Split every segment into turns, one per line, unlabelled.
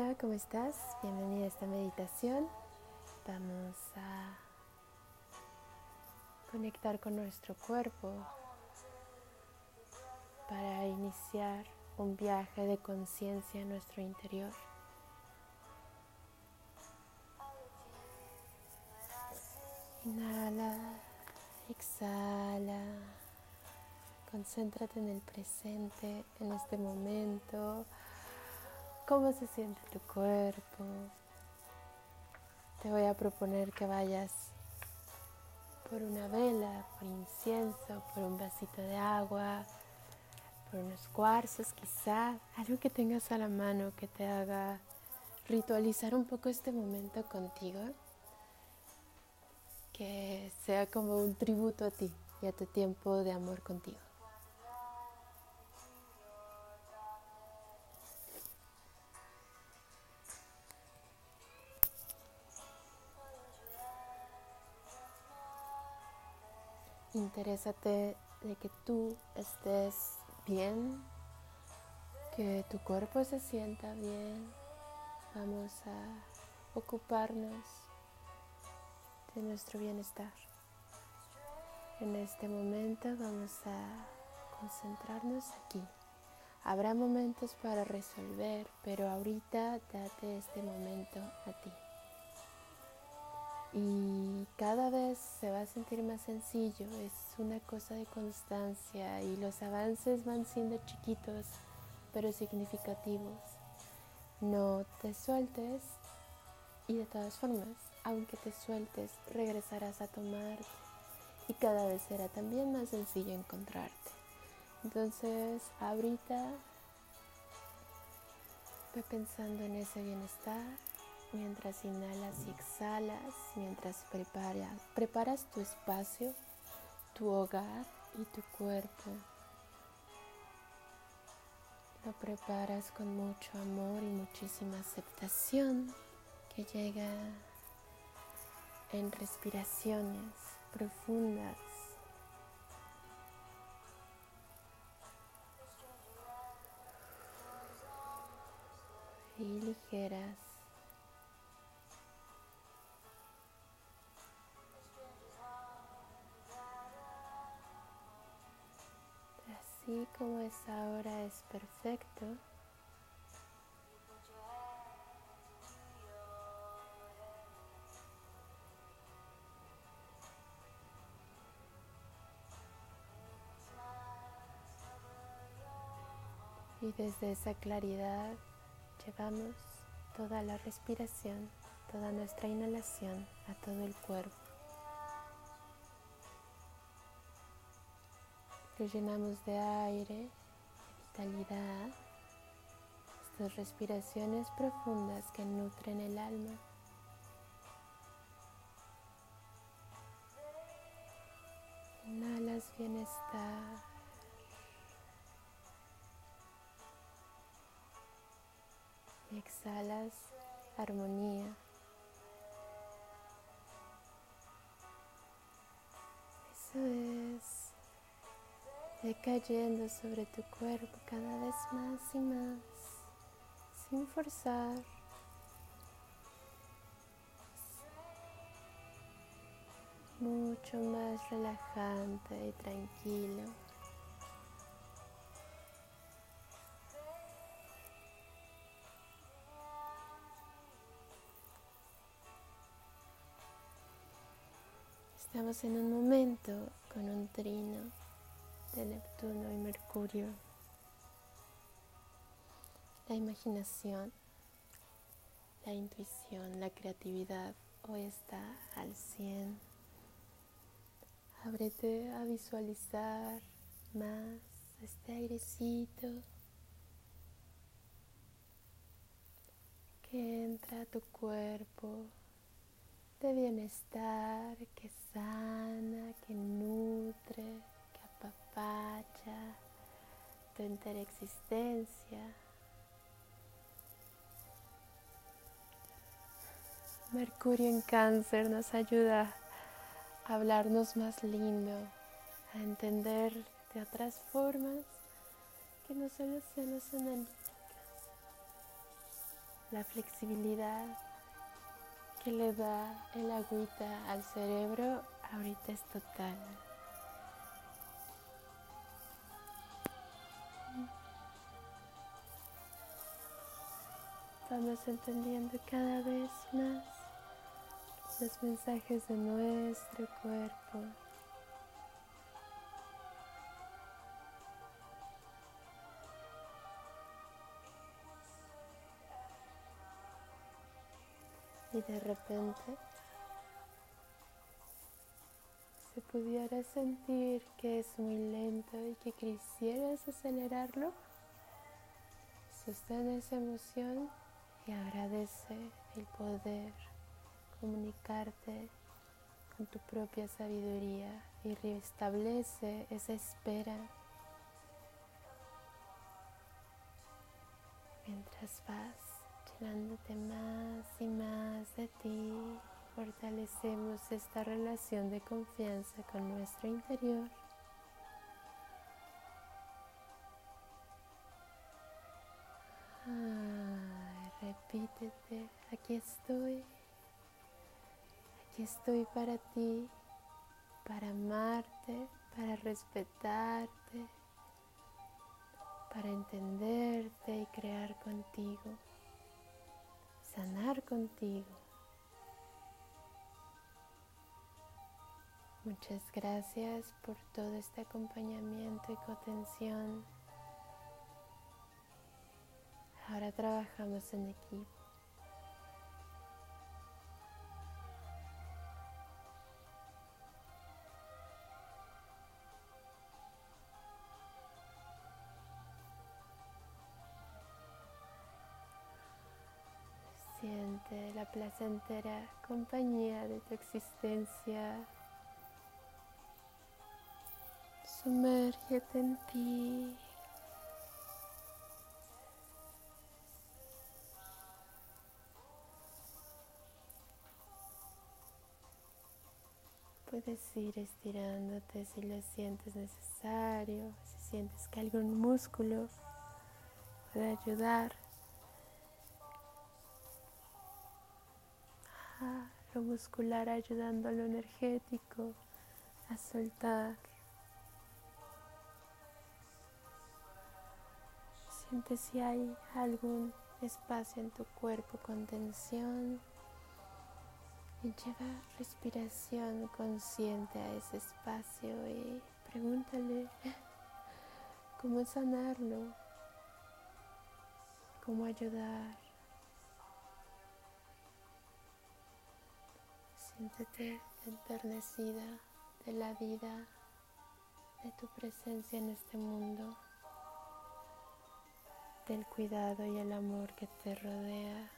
Hola, ¿cómo estás? Bienvenida a esta meditación. Vamos a conectar con nuestro cuerpo para iniciar un viaje de conciencia en nuestro interior. Inhala, exhala, concéntrate en el presente, en este momento cómo se siente tu cuerpo. Te voy a proponer que vayas por una vela, por incienso, por un vasito de agua, por unos cuarzos quizá, algo que tengas a la mano que te haga ritualizar un poco este momento contigo, que sea como un tributo a ti y a tu tiempo de amor contigo. Interésate de que tú estés bien, que tu cuerpo se sienta bien. Vamos a ocuparnos de nuestro bienestar. En este momento vamos a concentrarnos aquí. Habrá momentos para resolver, pero ahorita date este momento a ti y cada vez se va a sentir más sencillo, es una cosa de constancia y los avances van siendo chiquitos pero significativos. No te sueltes y de todas formas, aunque te sueltes, regresarás a tomarte y cada vez será también más sencillo encontrarte. Entonces, ahorita ve pensando en ese bienestar mientras inhalas y exhalas, mientras preparas, preparas tu espacio, tu hogar y tu cuerpo. Lo preparas con mucho amor y muchísima aceptación que llega en respiraciones profundas. y ligeras. Así como es ahora es perfecto. Y desde esa claridad llevamos toda la respiración, toda nuestra inhalación a todo el cuerpo. Llenamos de aire, vitalidad, estas respiraciones profundas que nutren el alma. Inhalas bienestar. Y exhalas armonía. Eso es cayendo sobre tu cuerpo cada vez más y más, sin forzar. Mucho más relajante y tranquilo. Estamos en un momento con un trino de Neptuno y Mercurio. La imaginación, la intuición, la creatividad hoy está al 100. Ábrete a visualizar más este airecito que entra a tu cuerpo de bienestar, que sana, que nutre tu entera existencia. Mercurio en cáncer nos ayuda a hablarnos más lindo, a entender de otras formas que no solo sean las analíticas. la flexibilidad que le da el agüita al cerebro ahorita es total. Vamos entendiendo cada vez más los mensajes de nuestro cuerpo. Y de repente se pudiera sentir que es muy lento y que quisieras acelerarlo, sostén esa emoción y agradece el poder comunicarte con tu propia sabiduría y restablece esa espera mientras vas llenándote más y más de ti. Fortalecemos esta relación de confianza con nuestro interior. Aquí estoy, aquí estoy para ti, para amarte, para respetarte, para entenderte y crear contigo, sanar contigo. Muchas gracias por todo este acompañamiento y contención. Ahora trabajamos en equipo. Placentera compañía de tu existencia. Sumérgete en ti. Puedes ir estirándote si lo sientes necesario, si sientes que algún músculo puede ayudar lo muscular ayudando a lo energético a soltar. Siente si hay algún espacio en tu cuerpo con tensión y lleva respiración consciente a ese espacio y pregúntale cómo sanarlo, cómo ayudar. Siéntete enternecida de la vida, de tu presencia en este mundo, del cuidado y el amor que te rodea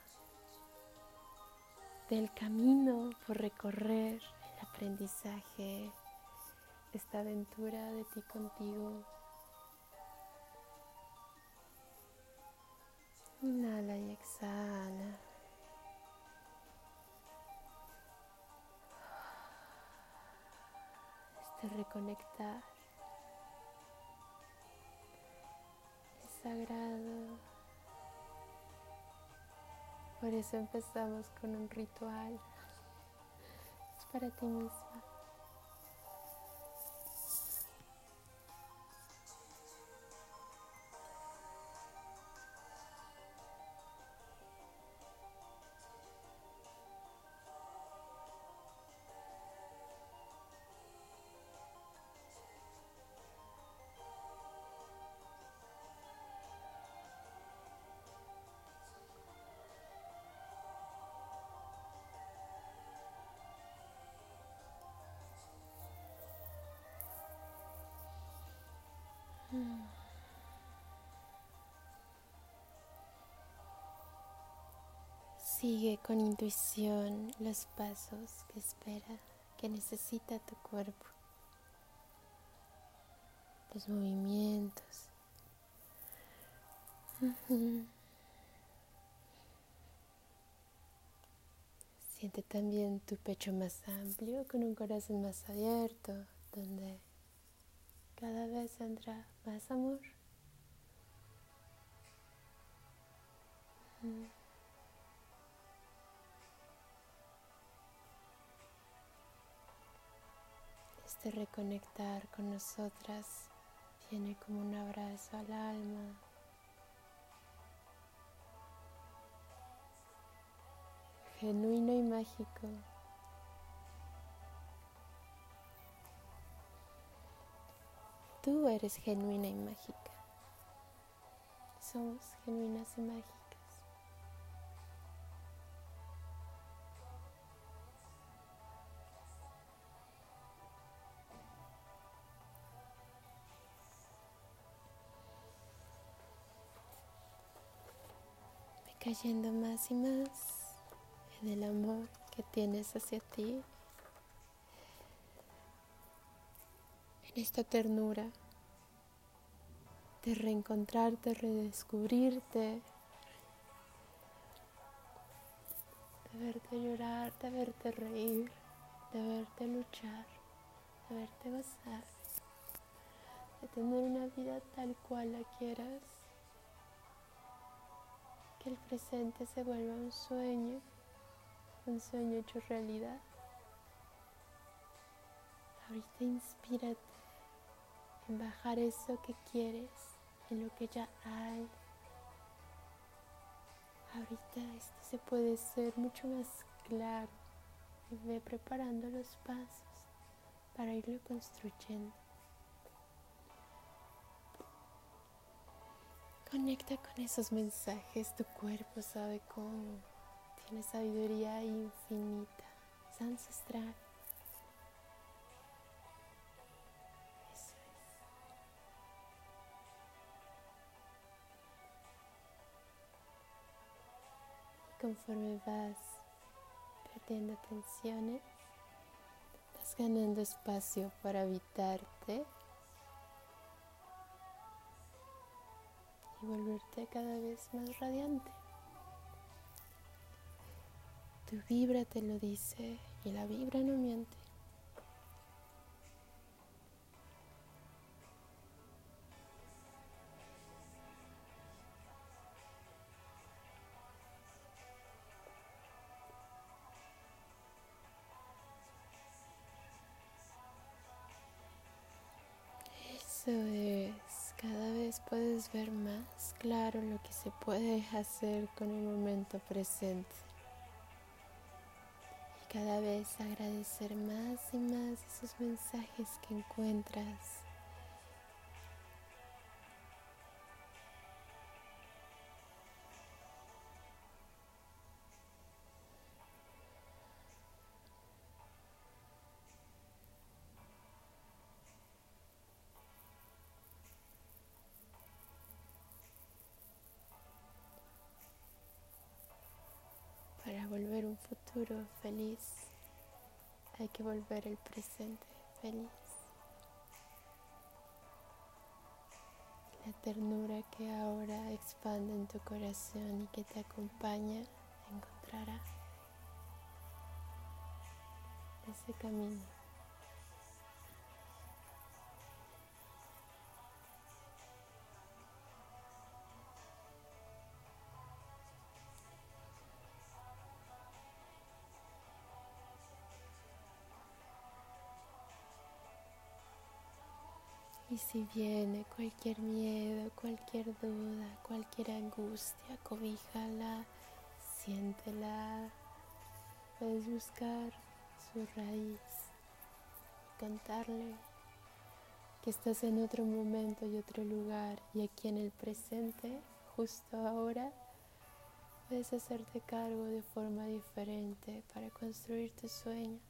del camino por recorrer, el aprendizaje, esta aventura de ti contigo. Inhala y exhala. Este reconectar es sagrado. Por eso empezamos con un ritual. Es para ti misma. Sigue con intuición los pasos que espera, que necesita tu cuerpo, los movimientos. Siente también tu pecho más amplio, con un corazón más abierto, donde cada vez entra más amor. Este reconectar con nosotras viene como un abrazo al alma. Genuino y mágico. Tú eres genuina y mágica. Somos genuinas y mágicas. Cayendo más y más en el amor que tienes hacia ti, en esta ternura de reencontrarte, redescubrirte, de verte llorar, de verte reír, de verte luchar, de verte gozar, de tener una vida tal cual la quieras el presente se vuelva un sueño, un sueño hecho realidad. Ahorita inspírate en bajar eso que quieres, en lo que ya hay. Ahorita esto se puede ser mucho más claro y ve preparando los pasos para irlo construyendo. Conecta con esos mensajes, tu cuerpo sabe cómo. Tiene sabiduría infinita, es ancestral. Eso es. Y conforme vas perdiendo tensiones, vas ganando espacio para habitarte y volverte cada vez más radiante. Tu vibra te lo dice y la vibra no miente. Ver más claro lo que se puede hacer con el momento presente. Y cada vez agradecer más y más esos mensajes que encuentras feliz, hay que volver el presente feliz. La ternura que ahora expande en tu corazón y que te acompaña encontrará ese camino. Y si viene cualquier miedo, cualquier duda, cualquier angustia, cobíjala, siéntela. Puedes buscar su raíz y contarle que estás en otro momento y otro lugar y aquí en el presente, justo ahora, puedes hacerte cargo de forma diferente para construir tus sueños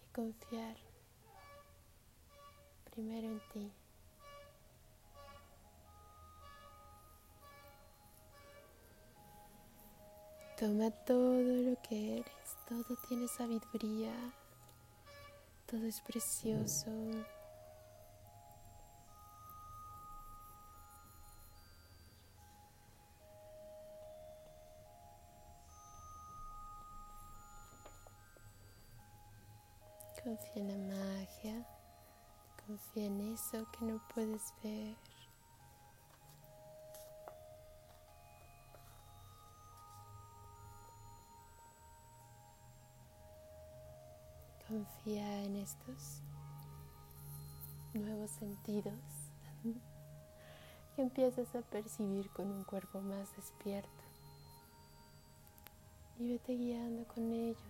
y confiar primero en ti. Toma todo lo que eres, todo tiene sabiduría, todo es precioso. Confía en la magia. Confía en eso que no puedes ver. confía en estos nuevos sentidos que empiezas a percibir con un cuerpo más despierto. Y vete guiando con ellos.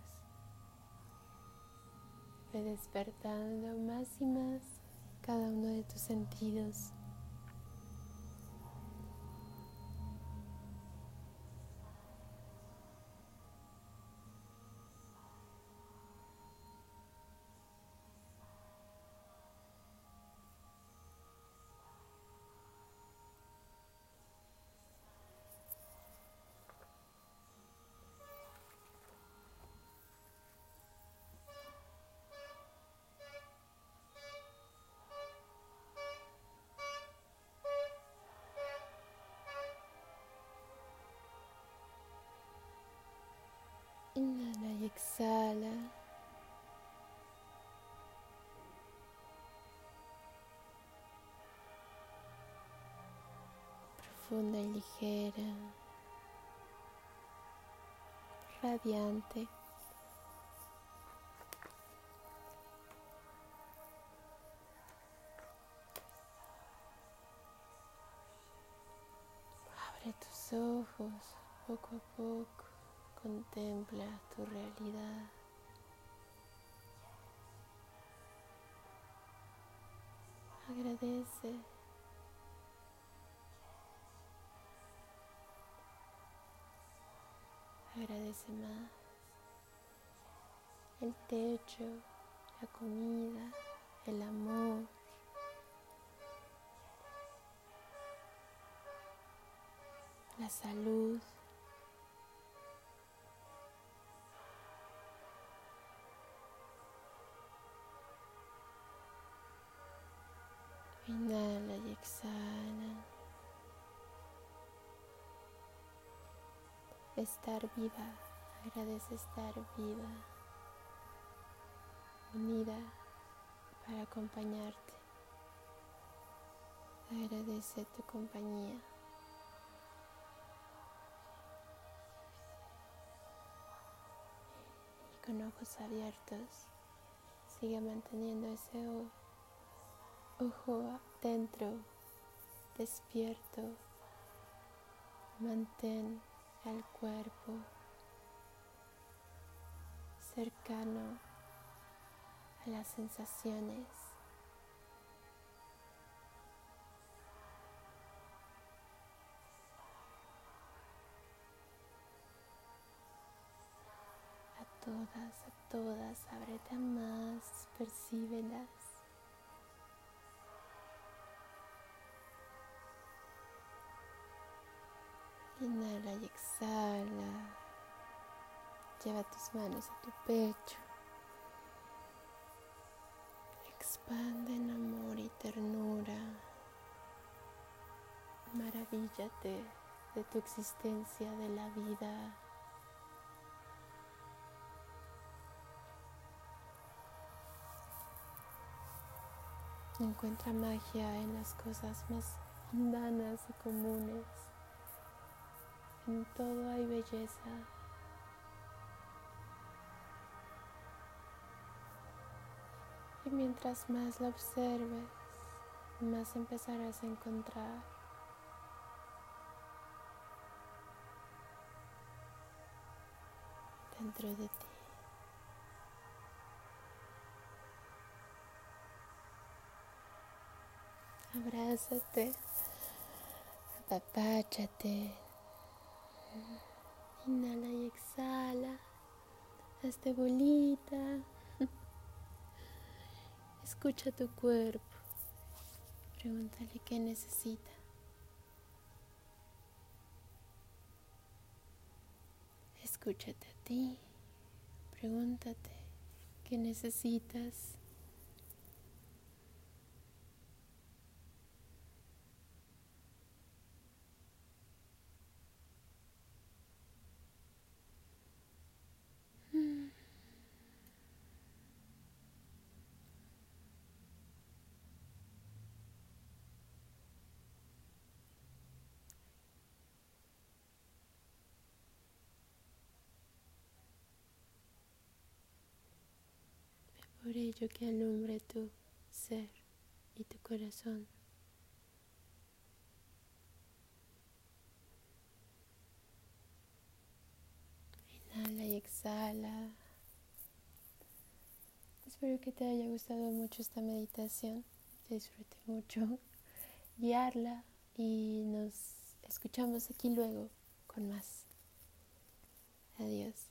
Ve despertando más y más tus sentidos. Exhala. Profunda y ligera. Radiante. Abre tus ojos poco a poco. Contempla tu realidad. Agradece. Agradece más el techo, la comida, el amor. La salud. Estar viva, agradece estar viva, unida para acompañarte. Agradece tu compañía. Y con ojos abiertos, sigue manteniendo ese ojo dentro, despierto, mantén el cuerpo cercano a las sensaciones. A todas, a todas, ábrete más, percíbelas. Inhala y exhala. Lleva tus manos a tu pecho. Expande en amor y ternura. Maravíllate de tu existencia, de la vida. Encuentra magia en las cosas más mundanas y comunes. En todo hay belleza. Y mientras más la observes, más empezarás a encontrar dentro de ti. Abrázate, apapáchate. Inhala y exhala. Hazte bolita. Escucha tu cuerpo. Pregúntale qué necesita. Escúchate a ti. Pregúntate qué necesitas. Por ello que alumbre tu ser y tu corazón. Inhala y exhala. Espero que te haya gustado mucho esta meditación. Disfrute mucho guiarla y nos escuchamos aquí luego con más. Adiós.